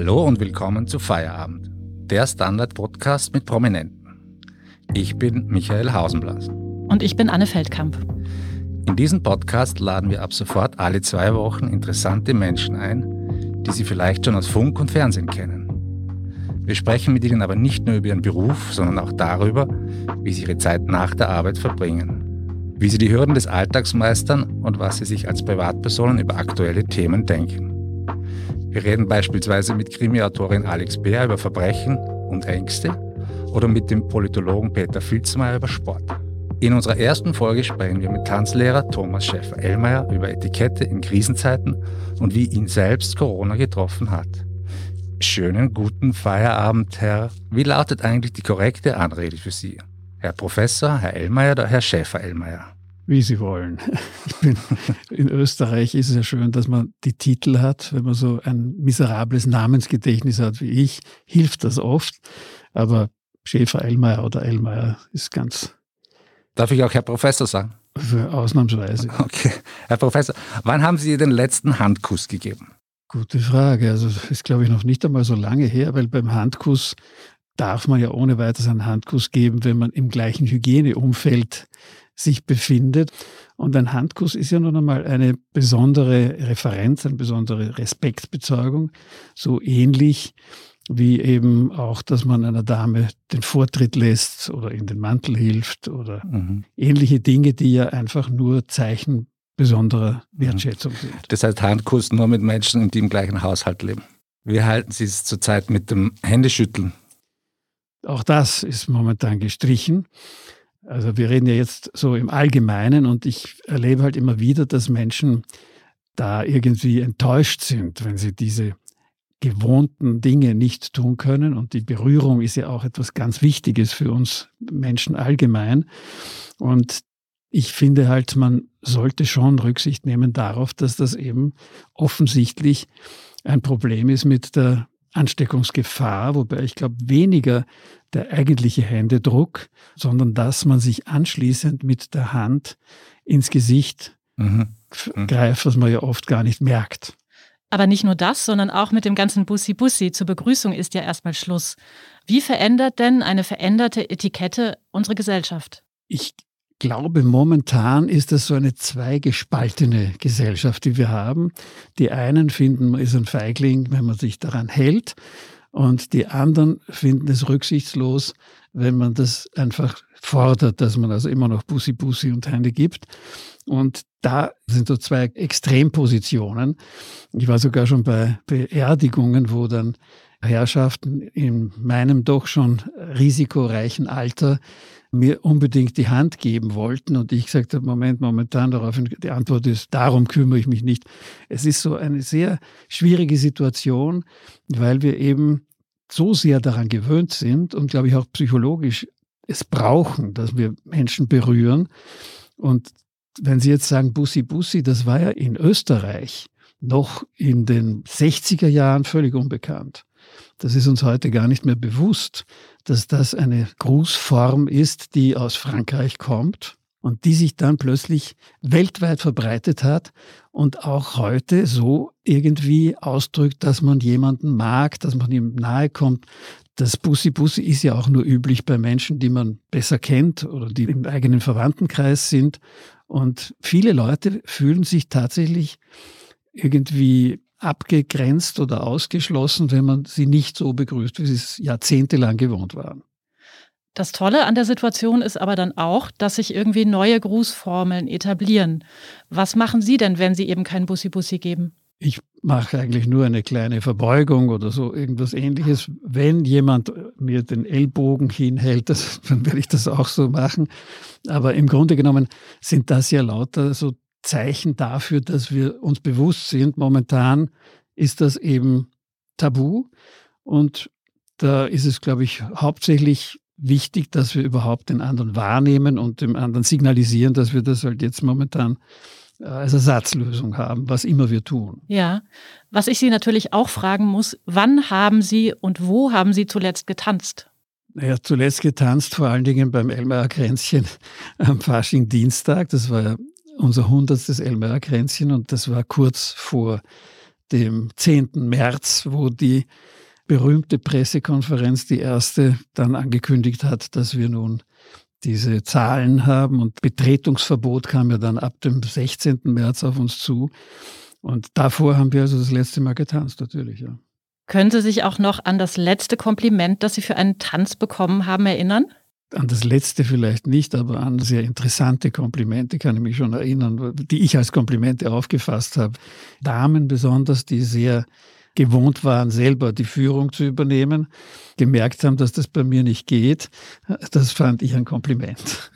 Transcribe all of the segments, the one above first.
Hallo und willkommen zu Feierabend, der Standard-Podcast mit Prominenten. Ich bin Michael Hausenblas. Und ich bin Anne Feldkamp. In diesem Podcast laden wir ab sofort alle zwei Wochen interessante Menschen ein, die Sie vielleicht schon aus Funk und Fernsehen kennen. Wir sprechen mit ihnen aber nicht nur über ihren Beruf, sondern auch darüber, wie sie ihre Zeit nach der Arbeit verbringen, wie sie die Hürden des Alltags meistern und was sie sich als Privatpersonen über aktuelle Themen denken. Wir reden beispielsweise mit Krimiautorin Alex Beer über Verbrechen und Ängste oder mit dem Politologen Peter Filzmeier über Sport. In unserer ersten Folge sprechen wir mit Tanzlehrer Thomas Schäfer-Ellmeier über Etikette in Krisenzeiten und wie ihn selbst Corona getroffen hat. Schönen guten Feierabend, Herr. Wie lautet eigentlich die korrekte Anrede für Sie? Herr Professor, Herr Ellmeier oder Herr Schäfer-Ellmeier? Wie sie wollen. Bin, in Österreich ist es ja schön, dass man die Titel hat. Wenn man so ein miserables Namensgedächtnis hat wie ich, hilft das oft. Aber Schäfer Ellmeier oder Ellmeier ist ganz. Darf ich auch Herr Professor sagen? Ausnahmsweise. Okay. Herr Professor, wann haben Sie den letzten Handkuss gegeben? Gute Frage. Also ist, glaube ich, noch nicht einmal so lange her, weil beim Handkuss darf man ja ohne weiteres einen Handkuss geben, wenn man im gleichen Hygieneumfeld sich befindet. Und ein Handkuss ist ja nun einmal eine besondere Referenz, eine besondere Respektbezeugung, so ähnlich wie eben auch, dass man einer Dame den Vortritt lässt oder in den Mantel hilft oder mhm. ähnliche Dinge, die ja einfach nur Zeichen besonderer mhm. Wertschätzung sind. Das heißt Handkuss nur mit Menschen, die im gleichen Haushalt leben. Wie halten Sie es zurzeit mit dem Händeschütteln? Auch das ist momentan gestrichen. Also wir reden ja jetzt so im Allgemeinen und ich erlebe halt immer wieder, dass Menschen da irgendwie enttäuscht sind, wenn sie diese gewohnten Dinge nicht tun können. Und die Berührung ist ja auch etwas ganz Wichtiges für uns Menschen allgemein. Und ich finde halt, man sollte schon Rücksicht nehmen darauf, dass das eben offensichtlich ein Problem ist mit der Ansteckungsgefahr, wobei ich glaube weniger der eigentliche Händedruck, sondern dass man sich anschließend mit der Hand ins Gesicht mhm. mhm. greift, was man ja oft gar nicht merkt. Aber nicht nur das, sondern auch mit dem ganzen Bussi-Bussi. Zur Begrüßung ist ja erstmal Schluss. Wie verändert denn eine veränderte Etikette unsere Gesellschaft? Ich glaube, momentan ist das so eine zweigespaltene Gesellschaft, die wir haben. Die einen finden, man ist ein Feigling, wenn man sich daran hält. Und die anderen finden es rücksichtslos, wenn man das einfach fordert, dass man also immer noch Bussi Bussi und Hände gibt. Und da sind so zwei Extrempositionen. Ich war sogar schon bei Beerdigungen, wo dann Herrschaften in meinem doch schon risikoreichen Alter mir unbedingt die Hand geben wollten und ich gesagt habe, Moment, momentan daraufhin, die Antwort ist, darum kümmere ich mich nicht. Es ist so eine sehr schwierige Situation, weil wir eben so sehr daran gewöhnt sind und glaube ich auch psychologisch es brauchen, dass wir Menschen berühren. Und wenn Sie jetzt sagen, Bussi Bussi, das war ja in Österreich noch in den 60er Jahren völlig unbekannt. Das ist uns heute gar nicht mehr bewusst, dass das eine Grußform ist, die aus Frankreich kommt und die sich dann plötzlich weltweit verbreitet hat und auch heute so irgendwie ausdrückt, dass man jemanden mag, dass man ihm nahe kommt. Das Bussi Bussi ist ja auch nur üblich bei Menschen, die man besser kennt oder die im eigenen Verwandtenkreis sind. Und viele Leute fühlen sich tatsächlich irgendwie abgegrenzt oder ausgeschlossen, wenn man sie nicht so begrüßt, wie sie es jahrzehntelang gewohnt waren. Das Tolle an der Situation ist aber dann auch, dass sich irgendwie neue Grußformeln etablieren. Was machen Sie denn, wenn Sie eben kein Bussi-Bussi geben? Ich mache eigentlich nur eine kleine Verbeugung oder so irgendwas ähnliches. Wenn jemand mir den Ellbogen hinhält, das, dann werde ich das auch so machen. Aber im Grunde genommen sind das ja lauter so Zeichen dafür, dass wir uns bewusst sind, momentan ist das eben tabu. Und da ist es, glaube ich, hauptsächlich wichtig, dass wir überhaupt den anderen wahrnehmen und dem anderen signalisieren, dass wir das halt jetzt momentan als Ersatzlösung haben, was immer wir tun. Ja, was ich Sie natürlich auch fragen muss, wann haben Sie und wo haben Sie zuletzt getanzt? Naja, zuletzt getanzt, vor allen Dingen beim Elmarer Kränzchen am Fasching Dienstag. Das war ja unser hundertstes Elmarer Kränzchen und das war kurz vor dem 10. März, wo die berühmte Pressekonferenz, die erste, dann angekündigt hat, dass wir nun diese Zahlen haben und Betretungsverbot kam ja dann ab dem 16. März auf uns zu. Und davor haben wir also das letzte Mal getanzt, natürlich, ja. Können Sie sich auch noch an das letzte Kompliment, das Sie für einen Tanz bekommen haben, erinnern? An das letzte vielleicht nicht, aber an sehr interessante Komplimente kann ich mich schon erinnern, die ich als Komplimente aufgefasst habe. Damen besonders, die sehr gewohnt waren, selber die Führung zu übernehmen, gemerkt haben, dass das bei mir nicht geht. Das fand ich ein Kompliment.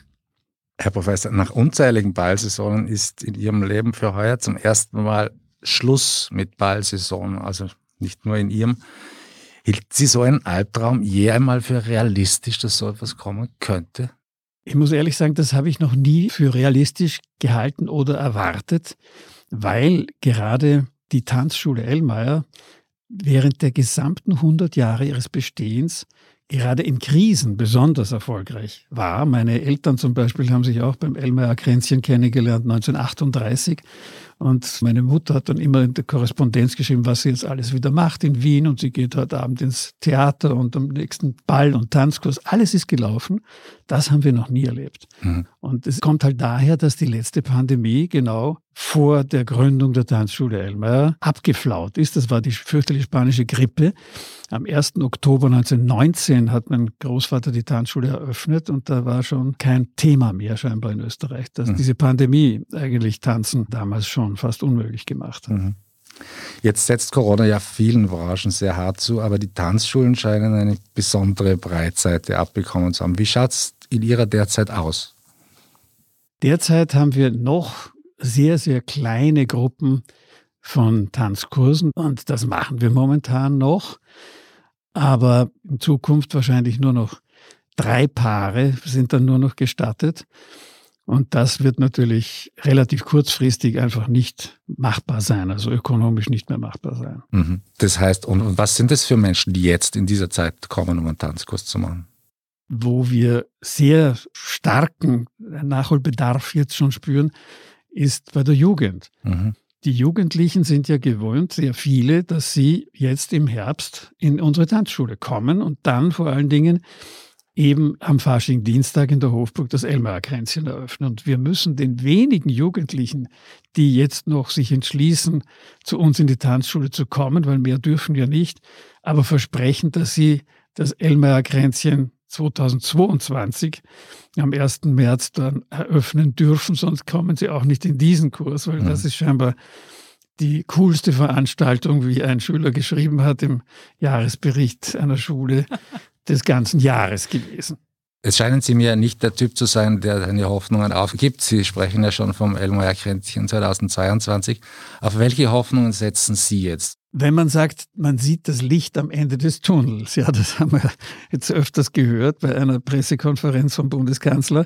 Herr Professor, nach unzähligen Ballsaisonen ist in Ihrem Leben für heuer zum ersten Mal Schluss mit Ballsaison, also nicht nur in Ihrem. Hielt Sie so einen Albtraum je einmal für realistisch, dass so etwas kommen könnte? Ich muss ehrlich sagen, das habe ich noch nie für realistisch gehalten oder erwartet, weil gerade die Tanzschule Ellmeier während der gesamten 100 Jahre ihres Bestehens gerade in Krisen besonders erfolgreich war. Meine Eltern zum Beispiel haben sich auch beim Elmeier Kränzchen kennengelernt 1938 und meine Mutter hat dann immer in der Korrespondenz geschrieben, was sie jetzt alles wieder macht in Wien und sie geht heute Abend ins Theater und am nächsten Ball und Tanzkurs. Alles ist gelaufen. Das haben wir noch nie erlebt. Mhm. Und es kommt halt daher, dass die letzte Pandemie genau vor der Gründung der Tanzschule Elmeier abgeflaut ist. Das war die fürchterliche spanische Grippe. Am 1. Oktober 1919 hat mein Großvater die Tanzschule eröffnet und da war schon kein Thema mehr scheinbar in Österreich, dass mhm. diese Pandemie eigentlich Tanzen damals schon fast unmöglich gemacht hat. Mhm. Jetzt setzt Corona ja vielen Branchen sehr hart zu, aber die Tanzschulen scheinen eine besondere Breitseite abbekommen zu haben. Wie schaut es in Ihrer derzeit aus? Derzeit haben wir noch sehr, sehr kleine Gruppen von Tanzkursen und das machen wir momentan noch. Aber in Zukunft wahrscheinlich nur noch drei Paare sind dann nur noch gestattet. Und das wird natürlich relativ kurzfristig einfach nicht machbar sein, also ökonomisch nicht mehr machbar sein. Mhm. Das heißt, und was sind das für Menschen, die jetzt in dieser Zeit kommen, um einen Tanzkurs zu machen? Wo wir sehr starken Nachholbedarf jetzt schon spüren, ist bei der Jugend. Mhm. Die Jugendlichen sind ja gewohnt, sehr viele, dass sie jetzt im Herbst in unsere Tanzschule kommen und dann vor allen Dingen eben am Fasching-Dienstag in der Hofburg das Elmar-Kränzchen eröffnen. Und wir müssen den wenigen Jugendlichen, die jetzt noch sich entschließen, zu uns in die Tanzschule zu kommen, weil mehr dürfen wir nicht, aber versprechen, dass sie das Elmar-Kränzchen 2022 am 1. März dann eröffnen dürfen, sonst kommen sie auch nicht in diesen Kurs, weil mhm. das ist scheinbar die coolste Veranstaltung, wie ein Schüler geschrieben hat im Jahresbericht einer Schule des ganzen Jahres gewesen. Es scheinen Sie mir nicht der Typ zu sein, der seine Hoffnungen aufgibt. Sie sprechen ja schon vom Elmar Kränzchen 2022. Auf welche Hoffnungen setzen Sie jetzt? Wenn man sagt, man sieht das Licht am Ende des Tunnels, ja, das haben wir jetzt öfters gehört bei einer Pressekonferenz vom Bundeskanzler.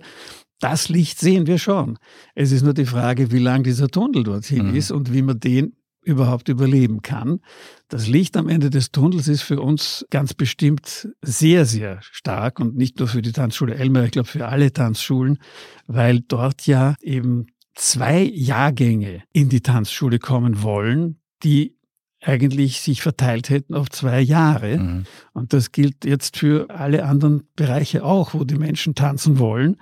Das Licht sehen wir schon. Es ist nur die Frage, wie lang dieser Tunnel dorthin mhm. ist und wie man den überhaupt überleben kann. Das Licht am Ende des Tunnels ist für uns ganz bestimmt sehr, sehr stark und nicht nur für die Tanzschule Elmer, ich glaube für alle Tanzschulen, weil dort ja eben zwei Jahrgänge in die Tanzschule kommen wollen, die eigentlich sich verteilt hätten auf zwei Jahre. Mhm. Und das gilt jetzt für alle anderen Bereiche auch, wo die Menschen tanzen wollen.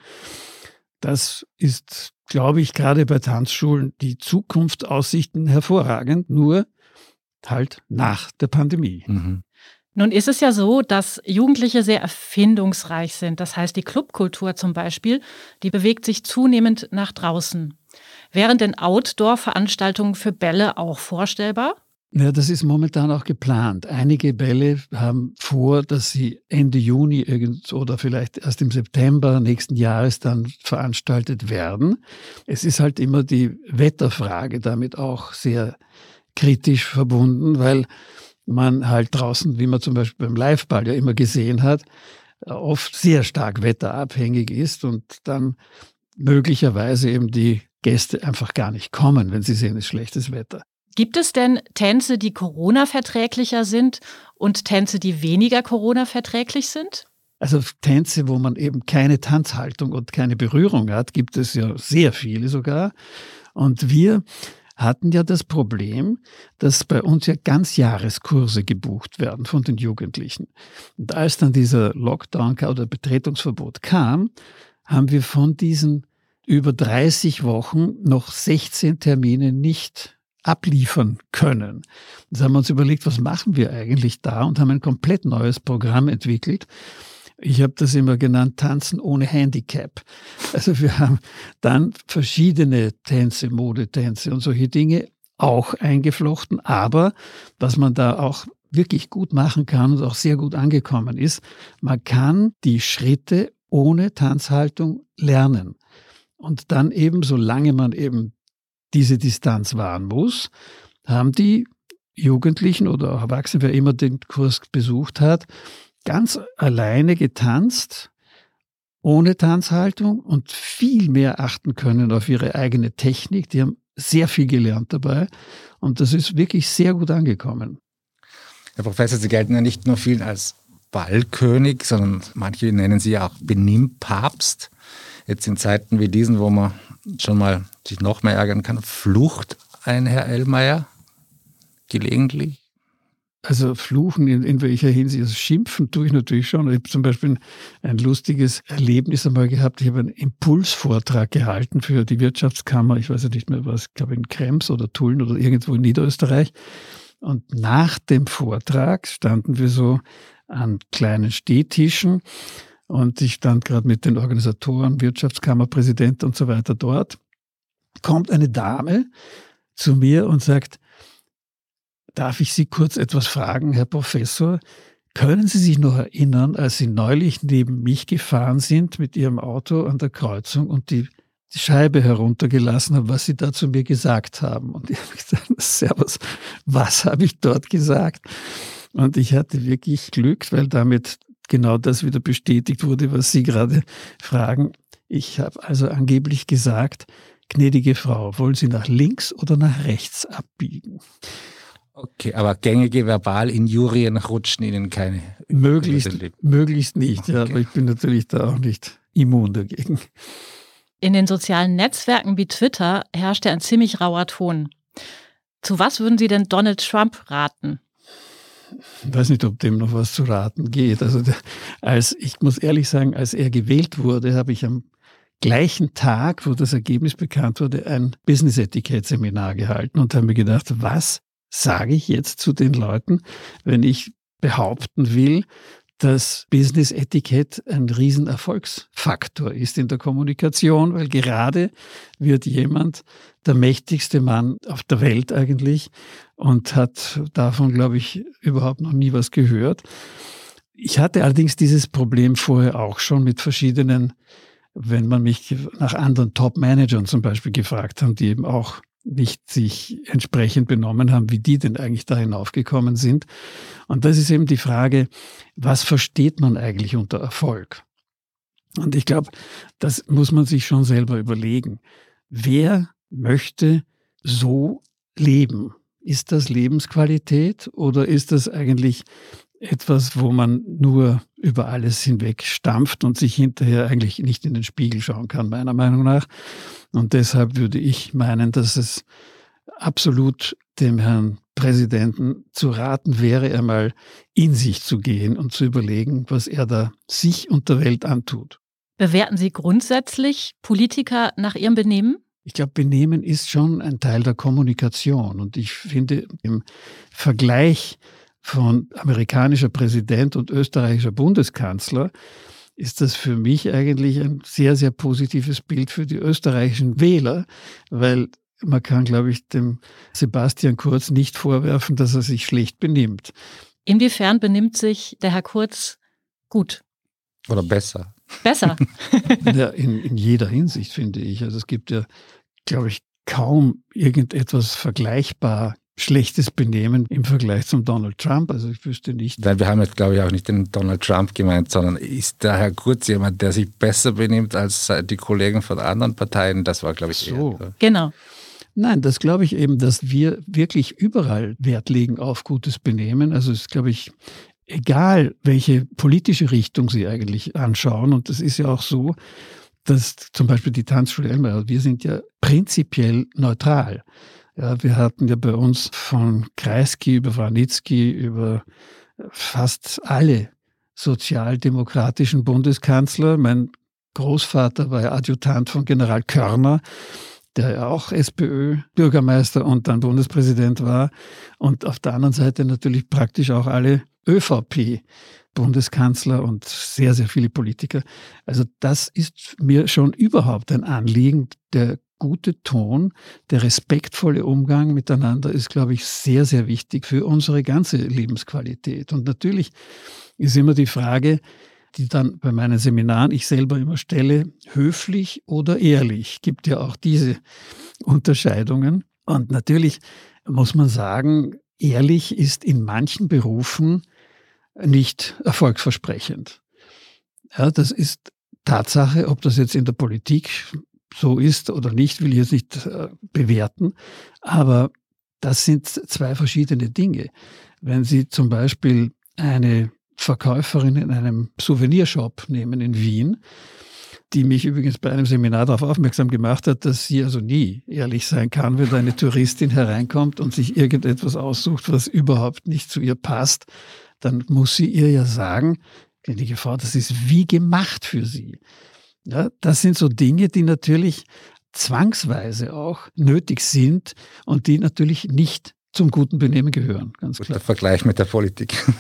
Das ist glaube ich, gerade bei Tanzschulen die Zukunftsaussichten hervorragend, nur halt nach der Pandemie. Mhm. Nun ist es ja so, dass Jugendliche sehr erfindungsreich sind. Das heißt, die Clubkultur zum Beispiel, die bewegt sich zunehmend nach draußen. Wären denn Outdoor-Veranstaltungen für Bälle auch vorstellbar? Ja, das ist momentan auch geplant. Einige Bälle haben vor, dass sie Ende Juni oder vielleicht erst im September nächsten Jahres dann veranstaltet werden. Es ist halt immer die Wetterfrage damit auch sehr kritisch verbunden, weil man halt draußen, wie man zum Beispiel beim Liveball ja immer gesehen hat, oft sehr stark wetterabhängig ist und dann möglicherweise eben die Gäste einfach gar nicht kommen, wenn sie sehen, es ist schlechtes Wetter. Gibt es denn Tänze, die Corona-verträglicher sind und Tänze, die weniger Corona-verträglich sind? Also Tänze, wo man eben keine Tanzhaltung und keine Berührung hat, gibt es ja sehr viele sogar. Und wir hatten ja das Problem, dass bei uns ja ganz Jahreskurse gebucht werden von den Jugendlichen. Und als dann dieser Lockdown oder Betretungsverbot kam, haben wir von diesen über 30 Wochen noch 16 Termine nicht abliefern können. Jetzt haben wir uns überlegt, was machen wir eigentlich da und haben ein komplett neues Programm entwickelt. Ich habe das immer genannt, Tanzen ohne Handicap. Also wir haben dann verschiedene Tänze, Modetänze und solche Dinge auch eingeflochten. Aber was man da auch wirklich gut machen kann und auch sehr gut angekommen ist, man kann die Schritte ohne Tanzhaltung lernen. Und dann eben, solange man eben diese Distanz wahren muss, haben die Jugendlichen oder auch Erwachsene, wer immer den Kurs besucht hat, ganz alleine getanzt, ohne Tanzhaltung und viel mehr achten können auf ihre eigene Technik. Die haben sehr viel gelernt dabei und das ist wirklich sehr gut angekommen. Herr Professor, Sie gelten ja nicht nur vielen als Ballkönig, sondern manche nennen Sie ja auch Benimmpapst. Jetzt in Zeiten wie diesen, wo man schon mal sich noch mehr ärgern kann, flucht ein Herr Ellmeier gelegentlich? Also fluchen in, in welcher Hinsicht? Also schimpfen tue ich natürlich schon. Ich habe zum Beispiel ein lustiges Erlebnis einmal gehabt. Ich habe einen Impulsvortrag gehalten für die Wirtschaftskammer. Ich weiß ja nicht mehr was, ich glaube in Krems oder Tulln oder irgendwo in Niederösterreich. Und nach dem Vortrag standen wir so an kleinen Stehtischen und ich stand gerade mit den Organisatoren, Wirtschaftskammerpräsident und so weiter dort. Kommt eine Dame zu mir und sagt, darf ich Sie kurz etwas fragen, Herr Professor? Können Sie sich noch erinnern, als Sie neulich neben mich gefahren sind mit Ihrem Auto an der Kreuzung und die, die Scheibe heruntergelassen haben, was Sie da zu mir gesagt haben? Und ich habe gesagt, Servus, was habe ich dort gesagt? Und ich hatte wirklich Glück, weil damit genau das wieder bestätigt wurde, was Sie gerade fragen. Ich habe also angeblich gesagt, gnädige Frau, wollen Sie nach links oder nach rechts abbiegen? Okay, aber gängige Verbalinjurien rutschen Ihnen keine. Möglichst, möglichst nicht, okay. ja, aber ich bin natürlich da auch nicht immun dagegen. In den sozialen Netzwerken wie Twitter herrscht ja ein ziemlich rauer Ton. Zu was würden Sie denn Donald Trump raten? Ich weiß nicht, ob dem noch was zu raten geht. Also als ich muss ehrlich sagen, als er gewählt wurde, habe ich am gleichen Tag, wo das Ergebnis bekannt wurde, ein Business-Etikett-Seminar gehalten und habe mir gedacht, was sage ich jetzt zu den Leuten, wenn ich behaupten will, dass Business-Etikett ein Riesenerfolgsfaktor ist in der Kommunikation, weil gerade wird jemand der mächtigste Mann auf der Welt eigentlich und hat davon, glaube ich, überhaupt noch nie was gehört. Ich hatte allerdings dieses Problem vorher auch schon mit verschiedenen, wenn man mich nach anderen Top-Managern zum Beispiel gefragt hat, die eben auch nicht sich entsprechend benommen haben, wie die denn eigentlich da hinaufgekommen sind. Und das ist eben die Frage, was versteht man eigentlich unter Erfolg? Und ich glaube, das muss man sich schon selber überlegen. Wer möchte so leben? Ist das Lebensqualität oder ist das eigentlich etwas, wo man nur über alles hinweg stampft und sich hinterher eigentlich nicht in den Spiegel schauen kann, meiner Meinung nach. Und deshalb würde ich meinen, dass es absolut dem Herrn Präsidenten zu raten wäre, einmal in sich zu gehen und zu überlegen, was er da sich und der Welt antut. Bewerten Sie grundsätzlich Politiker nach ihrem Benehmen? Ich glaube, Benehmen ist schon ein Teil der Kommunikation. Und ich finde, im Vergleich von amerikanischer Präsident und österreichischer Bundeskanzler ist das für mich eigentlich ein sehr, sehr positives Bild für die österreichischen Wähler, weil man kann, glaube ich, dem Sebastian Kurz nicht vorwerfen, dass er sich schlecht benimmt. Inwiefern benimmt sich der Herr Kurz gut? Oder besser? Besser. ja, in, in jeder Hinsicht, finde ich. Also es gibt ja, glaube ich, kaum irgendetwas vergleichbar schlechtes Benehmen im Vergleich zum Donald Trump. Also ich wüsste nicht. Weil wir haben jetzt, glaube ich, auch nicht den Donald Trump gemeint, sondern ist der Herr Kurz jemand, der sich besser benimmt als die Kollegen von anderen Parteien? Das war, glaube ich, so. Eher. Genau. Nein, das glaube ich eben, dass wir wirklich überall Wert legen auf gutes Benehmen. Also es ist, glaube ich, egal, welche politische Richtung Sie eigentlich anschauen. Und das ist ja auch so, dass zum Beispiel die Tanzschule Elmar, wir sind ja prinzipiell neutral. Ja, wir hatten ja bei uns von Kreisky über Wranitzky über fast alle sozialdemokratischen Bundeskanzler. Mein Großvater war ja Adjutant von General Körner, der ja auch SPÖ-Bürgermeister und dann Bundespräsident war. Und auf der anderen Seite natürlich praktisch auch alle ÖVP. Bundeskanzler und sehr, sehr viele Politiker. Also das ist mir schon überhaupt ein Anliegen. Der gute Ton, der respektvolle Umgang miteinander ist, glaube ich, sehr, sehr wichtig für unsere ganze Lebensqualität. Und natürlich ist immer die Frage, die dann bei meinen Seminaren ich selber immer stelle, höflich oder ehrlich. Gibt ja auch diese Unterscheidungen. Und natürlich muss man sagen, ehrlich ist in manchen Berufen nicht erfolgsversprechend. Ja, das ist Tatsache, ob das jetzt in der Politik so ist oder nicht, will ich jetzt nicht äh, bewerten. Aber das sind zwei verschiedene Dinge. Wenn Sie zum Beispiel eine Verkäuferin in einem Souvenirshop nehmen in Wien, die mich übrigens bei einem Seminar darauf aufmerksam gemacht hat, dass sie also nie ehrlich sein kann, wenn eine Touristin hereinkommt und sich irgendetwas aussucht, was überhaupt nicht zu ihr passt, dann muss sie ihr ja sagen, gnädige Frau, das ist wie gemacht für sie. Ja, das sind so Dinge, die natürlich zwangsweise auch nötig sind und die natürlich nicht zum guten Benehmen gehören. Ganz klar. Der Vergleich mit der Politik.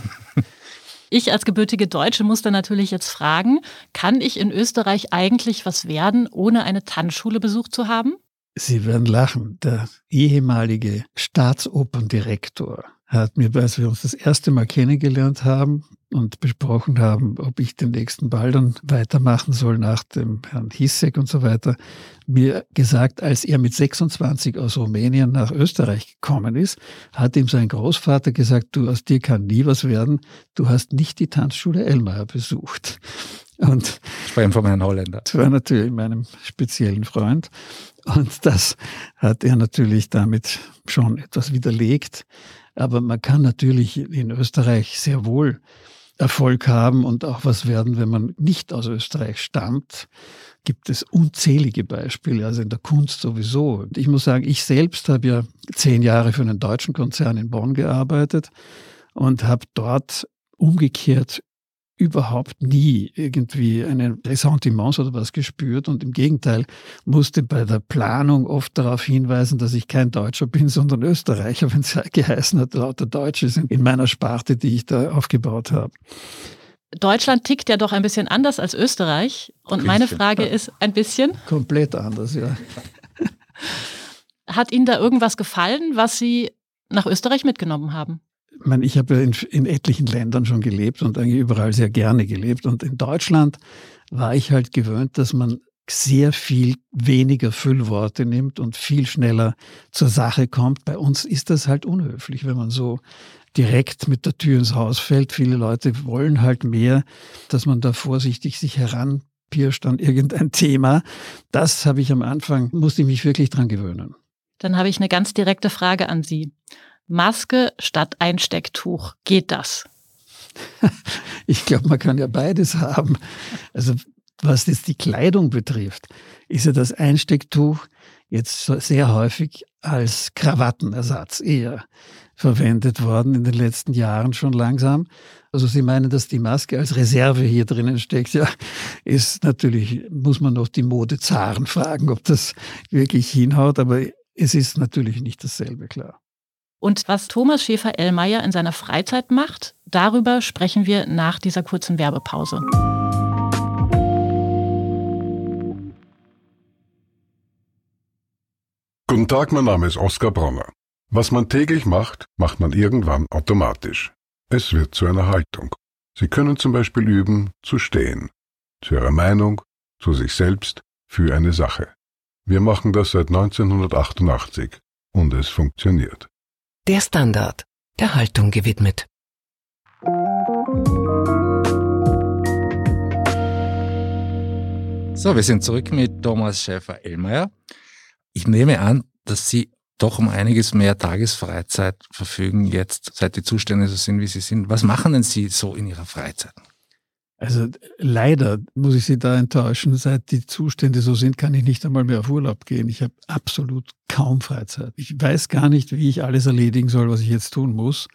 Ich als gebürtige Deutsche muss dann natürlich jetzt fragen, kann ich in Österreich eigentlich was werden, ohne eine Tanzschule besucht zu haben? Sie werden lachen. Der ehemalige Staatsoperndirektor hat mir, als wir uns das erste Mal kennengelernt haben und besprochen haben, ob ich den nächsten Ball dann weitermachen soll nach dem Herrn Hissek und so weiter, mir gesagt, als er mit 26 aus Rumänien nach Österreich gekommen ist, hat ihm sein Großvater gesagt, du aus dir kann nie was werden, du hast nicht die Tanzschule Elmar besucht. Und ihm von einem Holländer. Das war natürlich meinem speziellen Freund. Und das hat er natürlich damit schon etwas widerlegt. Aber man kann natürlich in Österreich sehr wohl Erfolg haben und auch was werden, wenn man nicht aus Österreich stammt. Gibt es unzählige Beispiele, also in der Kunst sowieso. Und ich muss sagen, ich selbst habe ja zehn Jahre für einen deutschen Konzern in Bonn gearbeitet und habe dort umgekehrt überhaupt nie irgendwie einen Ressentiments oder was gespürt und im Gegenteil musste bei der Planung oft darauf hinweisen, dass ich kein Deutscher bin, sondern Österreicher, wenn es geheißen hat, lauter Deutsche sind in meiner Sparte, die ich da aufgebaut habe. Deutschland tickt ja doch ein bisschen anders als Österreich. Und meine Frage ist ein bisschen. Komplett anders, ja. Hat Ihnen da irgendwas gefallen, was Sie nach Österreich mitgenommen haben? Ich meine, ich habe ja in, in, etlichen Ländern schon gelebt und eigentlich überall sehr gerne gelebt. Und in Deutschland war ich halt gewöhnt, dass man sehr viel weniger Füllworte nimmt und viel schneller zur Sache kommt. Bei uns ist das halt unhöflich, wenn man so direkt mit der Tür ins Haus fällt. Viele Leute wollen halt mehr, dass man da vorsichtig sich heranpirscht an irgendein Thema. Das habe ich am Anfang, musste ich mich wirklich dran gewöhnen. Dann habe ich eine ganz direkte Frage an Sie. Maske statt Einstecktuch. Geht das? Ich glaube, man kann ja beides haben. Also was jetzt die Kleidung betrifft, ist ja das Einstecktuch jetzt sehr häufig als Krawattenersatz eher verwendet worden in den letzten Jahren schon langsam. Also Sie meinen, dass die Maske als Reserve hier drinnen steckt. Ja, ist natürlich, muss man noch die Modezaren fragen, ob das wirklich hinhaut, aber es ist natürlich nicht dasselbe, klar. Und was Thomas Schäfer-Ellmeier in seiner Freizeit macht, darüber sprechen wir nach dieser kurzen Werbepause. Guten Tag, mein Name ist Oskar Bronner. Was man täglich macht, macht man irgendwann automatisch. Es wird zu einer Haltung. Sie können zum Beispiel üben, zu stehen. Zu Ihrer Meinung, zu sich selbst, für eine Sache. Wir machen das seit 1988 und es funktioniert. Der Standard, der Haltung gewidmet. So, wir sind zurück mit Thomas Schäfer-Ellmeier. Ich nehme an, dass Sie doch um einiges mehr Tagesfreizeit verfügen jetzt, seit die Zustände so sind, wie sie sind. Was machen denn Sie so in Ihrer Freizeit? Also leider muss ich Sie da enttäuschen. Seit die Zustände so sind, kann ich nicht einmal mehr auf Urlaub gehen. Ich habe absolut kaum Freizeit. Ich weiß gar nicht, wie ich alles erledigen soll, was ich jetzt tun muss.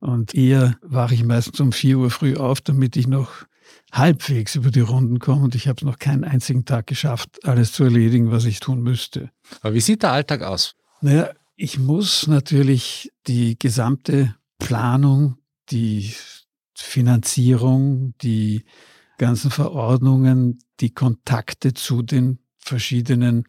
Und eher wache ich meistens um vier Uhr früh auf, damit ich noch halbwegs über die Runden komme. Und ich habe es noch keinen einzigen Tag geschafft, alles zu erledigen, was ich tun müsste. Aber wie sieht der Alltag aus? Naja, ich muss natürlich die gesamte Planung, die Finanzierung, die ganzen Verordnungen, die Kontakte zu den verschiedenen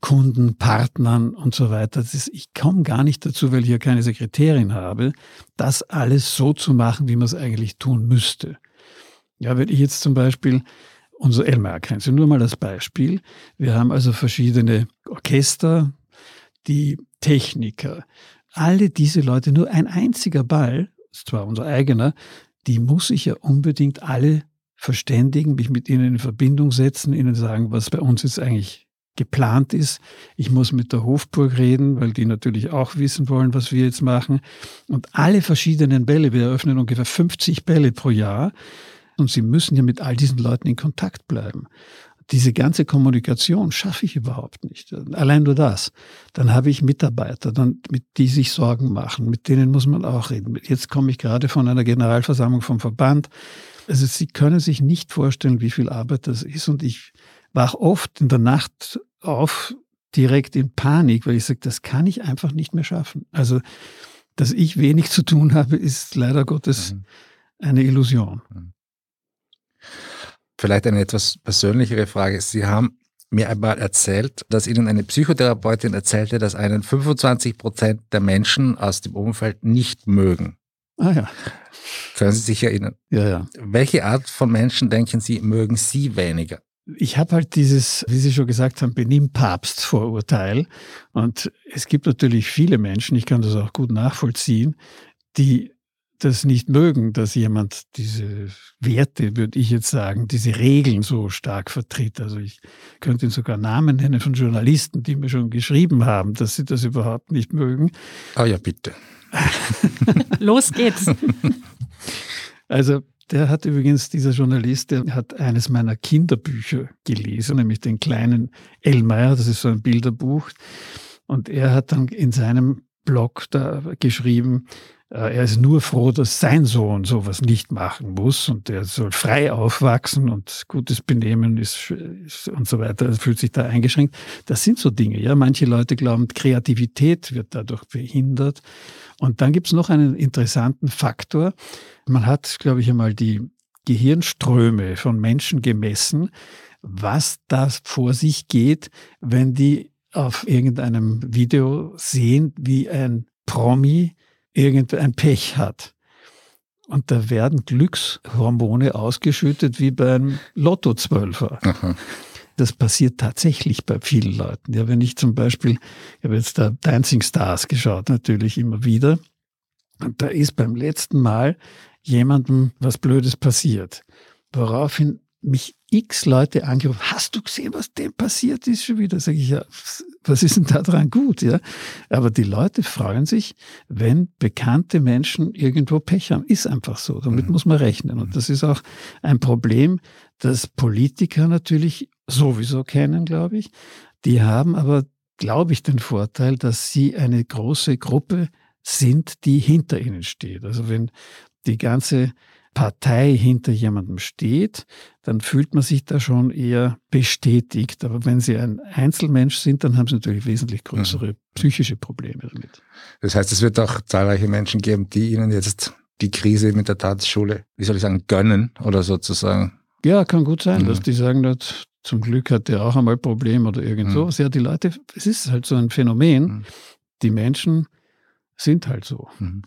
Kunden, Partnern und so weiter. Ist, ich komme gar nicht dazu, weil ich ja keine Sekretärin habe, das alles so zu machen, wie man es eigentlich tun müsste. Ja, wenn ich jetzt zum Beispiel unser Elmar kennst nur mal das Beispiel. Wir haben also verschiedene Orchester, die Techniker, alle diese Leute, nur ein einziger Ball, ist zwar unser eigener, die muss ich ja unbedingt alle verständigen, mich mit ihnen in Verbindung setzen, ihnen sagen, was bei uns jetzt eigentlich geplant ist. Ich muss mit der Hofburg reden, weil die natürlich auch wissen wollen, was wir jetzt machen. Und alle verschiedenen Bälle, wir eröffnen ungefähr 50 Bälle pro Jahr. Und sie müssen ja mit all diesen Leuten in Kontakt bleiben diese ganze Kommunikation schaffe ich überhaupt nicht. Allein nur das. Dann habe ich Mitarbeiter, dann, mit die sich Sorgen machen, mit denen muss man auch reden. Jetzt komme ich gerade von einer Generalversammlung vom Verband. Also Sie können sich nicht vorstellen, wie viel Arbeit das ist. Und ich wach oft in der Nacht auf, direkt in Panik, weil ich sage, das kann ich einfach nicht mehr schaffen. Also, dass ich wenig zu tun habe, ist leider Gottes mhm. eine Illusion. Vielleicht eine etwas persönlichere Frage. Sie haben mir einmal erzählt, dass Ihnen eine Psychotherapeutin erzählte, dass einen 25 Prozent der Menschen aus dem Umfeld nicht mögen. Ah ja. Können Sie sich erinnern? Ja, ja. Welche Art von Menschen, denken Sie, mögen Sie weniger? Ich habe halt dieses, wie Sie schon gesagt haben, Benimm-Papst-Vorurteil. Und es gibt natürlich viele Menschen, ich kann das auch gut nachvollziehen, die das nicht mögen, dass jemand diese Werte, würde ich jetzt sagen, diese Regeln so stark vertritt. Also ich könnte Ihnen sogar Namen nennen von Journalisten, die mir schon geschrieben haben, dass sie das überhaupt nicht mögen. Ah ja, bitte. Los geht's. Also der hat übrigens, dieser Journalist, der hat eines meiner Kinderbücher gelesen, nämlich den kleinen Elmeier, das ist so ein Bilderbuch. Und er hat dann in seinem Blog da geschrieben, er ist nur froh, dass sein Sohn sowas nicht machen muss und er soll frei aufwachsen und gutes Benehmen ist, ist und so weiter. Er fühlt sich da eingeschränkt. Das sind so Dinge. Ja, manche Leute glauben, Kreativität wird dadurch behindert. Und dann gibt es noch einen interessanten Faktor. Man hat, glaube ich, einmal die Gehirnströme von Menschen gemessen, was da vor sich geht, wenn die auf irgendeinem Video sehen, wie ein Promi irgendein Pech hat. Und da werden Glückshormone ausgeschüttet wie beim Lotto-Zwölfer. Das passiert tatsächlich bei vielen Leuten. Ja, wenn ich zum Beispiel, ich habe jetzt da Dancing Stars geschaut, natürlich immer wieder. Und da ist beim letzten Mal jemandem was Blödes passiert. Woraufhin mich x Leute angerufen, hast du gesehen, was dem passiert ist schon wieder? Sag ich, ja, was ist denn da dran gut? Ja? Aber die Leute freuen sich, wenn bekannte Menschen irgendwo Pech haben. Ist einfach so. Damit mhm. muss man rechnen. Und das ist auch ein Problem, das Politiker natürlich sowieso kennen, glaube ich. Die haben aber, glaube ich, den Vorteil, dass sie eine große Gruppe sind, die hinter ihnen steht. Also wenn die ganze Partei hinter jemandem steht, dann fühlt man sich da schon eher bestätigt. Aber wenn Sie ein Einzelmensch sind, dann haben Sie natürlich wesentlich größere mhm. psychische Probleme damit. Das heißt, es wird auch zahlreiche Menschen geben, die Ihnen jetzt die Krise mit der Tanzschule, wie soll ich sagen, gönnen oder sozusagen. Ja, kann gut sein, mhm. dass die sagen, dass zum Glück hat der auch einmal Probleme oder irgend so. Mhm. Ja, die Leute, es ist halt so ein Phänomen. Mhm. Die Menschen sind halt so. Mhm.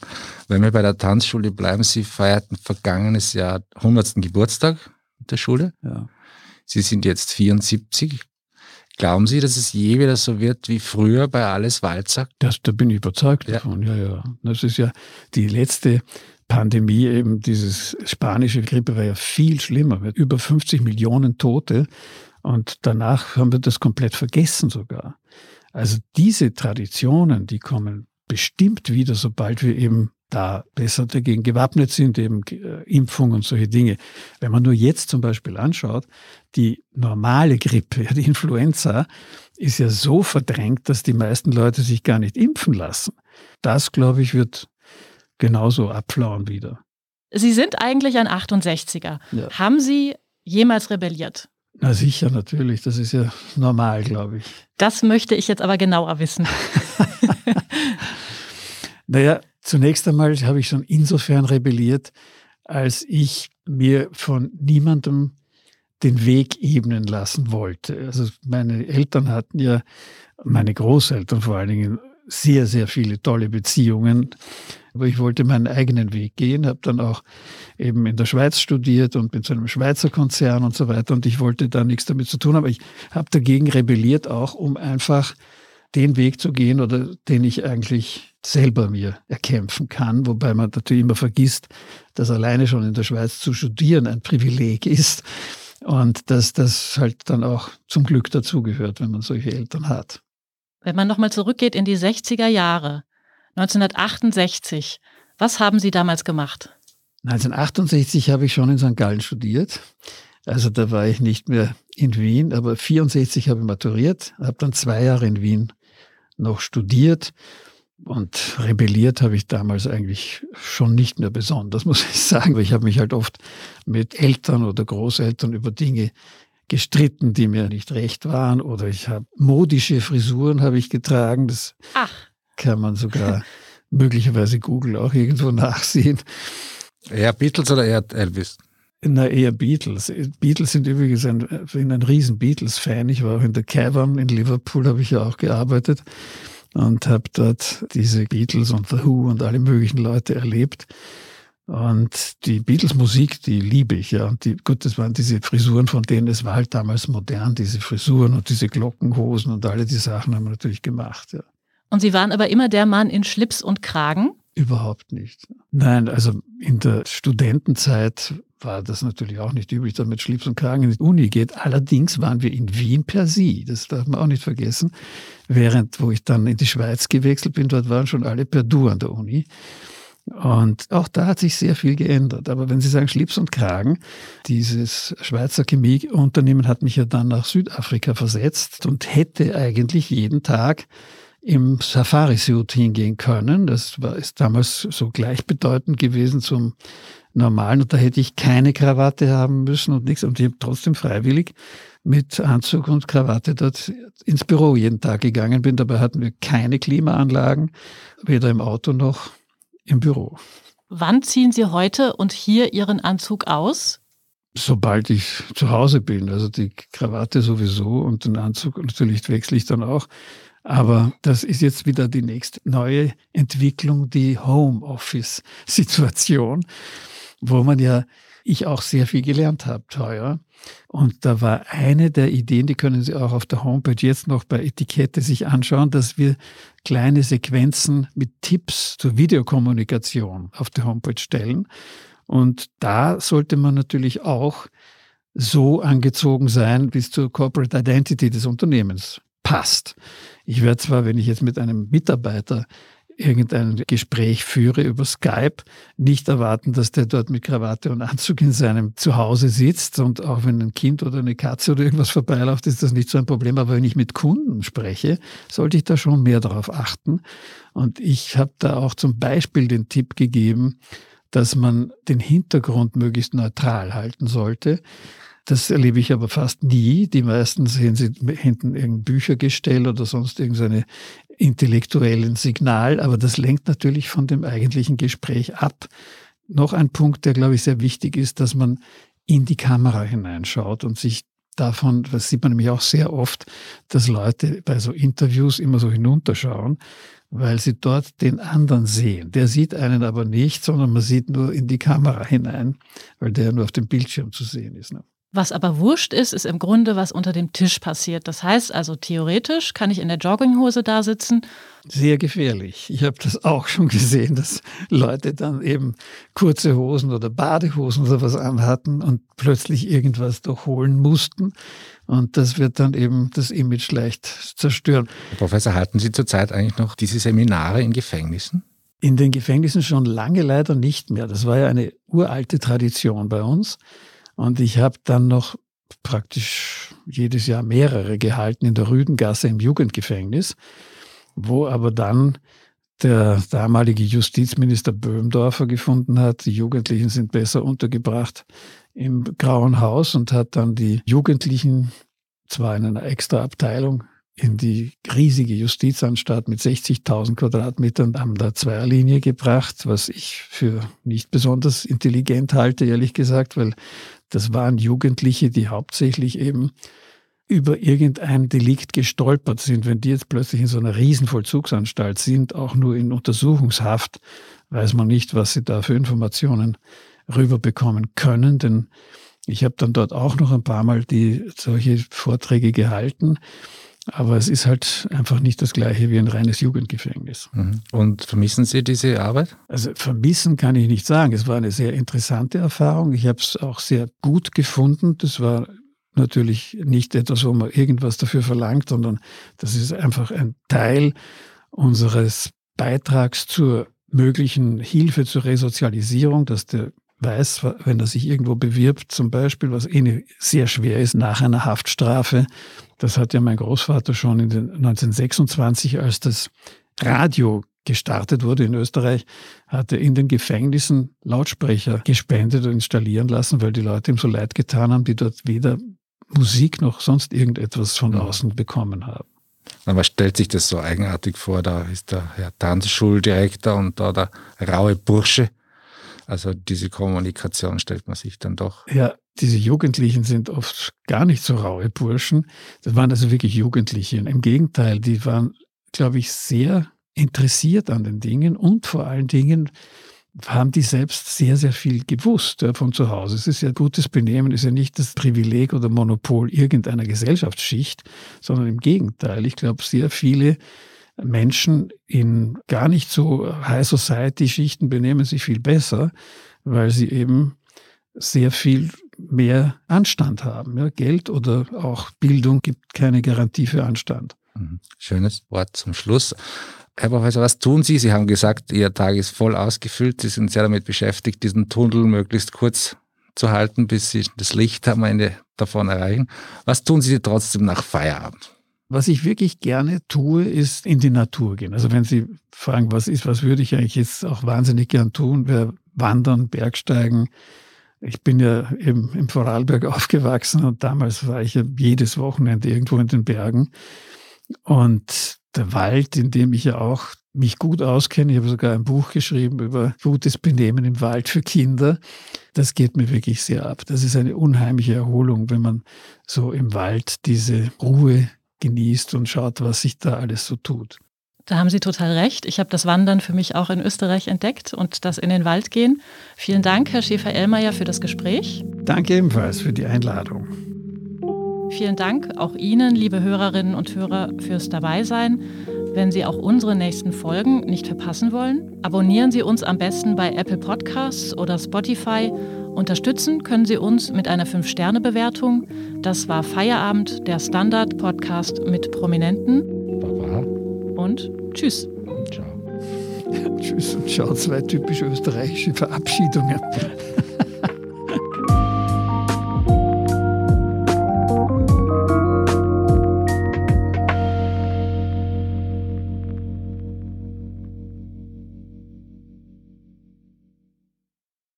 Wenn wir bei der Tanzschule bleiben, Sie feierten vergangenes Jahr 100. Geburtstag der Schule. Ja. Sie sind jetzt 74. Glauben Sie, dass es je wieder so wird wie früher bei Alles Walzer? Das, da bin ich überzeugt ja. davon, ja, ja. Das ist ja die letzte Pandemie, eben dieses spanische Grippe war ja viel schlimmer, mit über 50 Millionen Tote. Und danach haben wir das komplett vergessen sogar. Also diese Traditionen, die kommen bestimmt wieder, sobald wir eben da besser dagegen gewappnet sind, eben äh, Impfung und solche Dinge. Wenn man nur jetzt zum Beispiel anschaut, die normale Grippe, die Influenza, ist ja so verdrängt, dass die meisten Leute sich gar nicht impfen lassen. Das, glaube ich, wird genauso abflauen wieder. Sie sind eigentlich ein 68er. Ja. Haben Sie jemals rebelliert? Na sicher, natürlich. Das ist ja normal, glaube ich. Das möchte ich jetzt aber genauer wissen. naja, zunächst einmal habe ich schon insofern rebelliert, als ich mir von niemandem den Weg ebnen lassen wollte. Also meine Eltern hatten ja, meine Großeltern vor allen Dingen, sehr, sehr viele tolle Beziehungen. Aber ich wollte meinen eigenen Weg gehen, habe dann auch eben in der Schweiz studiert und bin zu einem Schweizer Konzern und so weiter. Und ich wollte da nichts damit zu tun, aber ich habe dagegen rebelliert, auch um einfach den Weg zu gehen oder den ich eigentlich selber mir erkämpfen kann, wobei man natürlich immer vergisst, dass alleine schon in der Schweiz zu studieren ein Privileg ist und dass das halt dann auch zum Glück dazugehört, wenn man solche Eltern hat. Wenn man nochmal zurückgeht in die 60er Jahre, 1968, was haben Sie damals gemacht? 1968 habe ich schon in St. Gallen studiert. Also da war ich nicht mehr in Wien, aber 64 habe ich maturiert, habe dann zwei Jahre in Wien noch studiert und rebelliert habe ich damals eigentlich schon nicht mehr besonders, muss ich sagen. Ich habe mich halt oft mit Eltern oder Großeltern über Dinge gestritten, die mir nicht recht waren. Oder ich habe modische Frisuren habe ich getragen. Das Ach. kann man sogar möglicherweise Google auch irgendwo nachsehen. Eher Beatles oder eher Elvis? Na, eher Beatles. Beatles sind übrigens ein, bin ein riesen Beatles-Fan. Ich war auch in der Cavern in Liverpool, habe ich ja auch gearbeitet und habe dort diese Beatles und The Who und alle möglichen Leute erlebt. Und die Beatles-Musik, die liebe ich, ja. Und die, gut, das waren diese Frisuren, von denen es war halt damals modern, diese Frisuren und diese Glockenhosen und alle die Sachen haben wir natürlich gemacht, ja. Und Sie waren aber immer der Mann in Schlips und Kragen? Überhaupt nicht. Nein, also in der Studentenzeit war das natürlich auch nicht üblich, dass man mit Schlips und Kragen in die Uni geht. Allerdings waren wir in Wien per Sie. Das darf man auch nicht vergessen. Während, wo ich dann in die Schweiz gewechselt bin, dort waren schon alle per Du an der Uni. Und auch da hat sich sehr viel geändert. Aber wenn Sie sagen Schlips und Kragen, dieses Schweizer Chemieunternehmen hat mich ja dann nach Südafrika versetzt und hätte eigentlich jeden Tag im Safari-Suit hingehen können. Das war, ist damals so gleichbedeutend gewesen zum normalen. Und da hätte ich keine Krawatte haben müssen und nichts. Und ich habe trotzdem freiwillig mit Anzug und Krawatte dort ins Büro jeden Tag gegangen bin. Dabei hatten wir keine Klimaanlagen, weder im Auto noch im Büro. Wann ziehen Sie heute und hier Ihren Anzug aus? Sobald ich zu Hause bin. Also die Krawatte sowieso und den Anzug natürlich wechsle ich dann auch. Aber das ist jetzt wieder die nächste neue Entwicklung, die Homeoffice-Situation, wo man ja ich auch sehr viel gelernt habe teuer. Und da war eine der Ideen, die können Sie auch auf der Homepage jetzt noch bei Etikette sich anschauen, dass wir kleine Sequenzen mit Tipps zur Videokommunikation auf der Homepage stellen. Und da sollte man natürlich auch so angezogen sein bis zur Corporate Identity des Unternehmens passt. Ich werde zwar, wenn ich jetzt mit einem Mitarbeiter irgendein Gespräch führe über Skype, nicht erwarten, dass der dort mit Krawatte und Anzug in seinem Zuhause sitzt. Und auch wenn ein Kind oder eine Katze oder irgendwas vorbeiläuft, ist das nicht so ein Problem. Aber wenn ich mit Kunden spreche, sollte ich da schon mehr darauf achten. Und ich habe da auch zum Beispiel den Tipp gegeben, dass man den Hintergrund möglichst neutral halten sollte. Das erlebe ich aber fast nie. Die meisten sehen sie hinten irgendein Büchergestell oder sonst irgendeine intellektuellen Signal, aber das lenkt natürlich von dem eigentlichen Gespräch ab. Noch ein Punkt, der, glaube ich, sehr wichtig ist, dass man in die Kamera hineinschaut und sich davon, das sieht man nämlich auch sehr oft, dass Leute bei so Interviews immer so hinunterschauen, weil sie dort den anderen sehen. Der sieht einen aber nicht, sondern man sieht nur in die Kamera hinein, weil der nur auf dem Bildschirm zu sehen ist. Ne? Was aber wurscht ist, ist im Grunde, was unter dem Tisch passiert. Das heißt also, theoretisch kann ich in der Jogginghose da sitzen. Sehr gefährlich. Ich habe das auch schon gesehen, dass Leute dann eben kurze Hosen oder Badehosen oder was anhatten und plötzlich irgendwas durchholen mussten. Und das wird dann eben das Image leicht zerstören. Herr Professor, halten Sie zurzeit eigentlich noch diese Seminare in Gefängnissen? In den Gefängnissen schon lange leider nicht mehr. Das war ja eine uralte Tradition bei uns. Und ich habe dann noch praktisch jedes Jahr mehrere gehalten in der Rüdengasse im Jugendgefängnis, wo aber dann der damalige Justizminister Böhmdorfer gefunden hat, die Jugendlichen sind besser untergebracht im Grauen Haus und hat dann die Jugendlichen zwar in einer extra Abteilung in die riesige Justizanstalt mit 60.000 Quadratmetern an der Zweierlinie gebracht, was ich für nicht besonders intelligent halte, ehrlich gesagt, weil das waren Jugendliche, die hauptsächlich eben über irgendein Delikt gestolpert sind. Wenn die jetzt plötzlich in so einer Riesenvollzugsanstalt sind, auch nur in Untersuchungshaft, weiß man nicht, was sie da für Informationen rüberbekommen können, denn ich habe dann dort auch noch ein paar Mal die solche Vorträge gehalten. Aber es ist halt einfach nicht das gleiche wie ein reines Jugendgefängnis. Mhm. Und vermissen Sie diese Arbeit? Also vermissen kann ich nicht sagen. Es war eine sehr interessante Erfahrung. Ich habe es auch sehr gut gefunden. Das war natürlich nicht etwas, wo man irgendwas dafür verlangt, sondern das ist einfach ein Teil unseres Beitrags zur möglichen Hilfe zur Resozialisierung, dass der weiß, wenn er sich irgendwo bewirbt, zum Beispiel, was eh sehr schwer ist nach einer Haftstrafe. Das hat ja mein Großvater schon in den 1926, als das Radio gestartet wurde in Österreich, hat er in den Gefängnissen Lautsprecher gespendet und installieren lassen, weil die Leute ihm so leid getan haben, die dort weder Musik noch sonst irgendetwas von außen bekommen haben. Aber stellt sich das so eigenartig vor, da ist der Herr Tanzschuldirektor und da der raue Bursche also diese Kommunikation stellt man sich dann doch. Ja, diese Jugendlichen sind oft gar nicht so raue Burschen. Das waren also wirklich Jugendliche. Im Gegenteil, die waren, glaube ich, sehr interessiert an den Dingen und vor allen Dingen haben die selbst sehr, sehr viel gewusst ja, von zu Hause. Es ist ja gutes Benehmen, ist ja nicht das Privileg oder Monopol irgendeiner Gesellschaftsschicht, sondern im Gegenteil. Ich glaube, sehr viele Menschen in gar nicht so High Society Schichten benehmen sich viel besser, weil sie eben sehr viel mehr Anstand haben. Ja, Geld oder auch Bildung gibt keine Garantie für Anstand. Mhm. Schönes Wort zum Schluss. Herr Professor, was tun Sie? Sie haben gesagt, Ihr Tag ist voll ausgefüllt. Sie sind sehr damit beschäftigt, diesen Tunnel möglichst kurz zu halten, bis Sie das Licht am Ende davon erreichen. Was tun Sie trotzdem nach Feierabend? Was ich wirklich gerne tue, ist in die Natur gehen. Also wenn Sie fragen, was ist, was würde ich eigentlich jetzt auch wahnsinnig gern tun, wäre Wandern, Bergsteigen. Ich bin ja eben im Vorarlberg aufgewachsen und damals war ich ja jedes Wochenende irgendwo in den Bergen. Und der Wald, in dem ich ja auch mich gut auskenne, ich habe sogar ein Buch geschrieben über gutes Benehmen im Wald für Kinder, das geht mir wirklich sehr ab. Das ist eine unheimliche Erholung, wenn man so im Wald diese Ruhe genießt und schaut, was sich da alles so tut. Da haben Sie total recht. Ich habe das Wandern für mich auch in Österreich entdeckt und das in den Wald gehen. Vielen Dank, Herr Schäfer-Ellmeier, für das Gespräch. Danke ebenfalls für die Einladung. Vielen Dank auch Ihnen, liebe Hörerinnen und Hörer, fürs Dabeisein. Wenn Sie auch unsere nächsten Folgen nicht verpassen wollen, abonnieren Sie uns am besten bei Apple Podcasts oder Spotify Unterstützen können Sie uns mit einer 5-Sterne-Bewertung. Das war Feierabend, der Standard-Podcast mit Prominenten. Baba. Und tschüss. Ciao. tschüss und ciao, zwei typisch österreichische Verabschiedungen.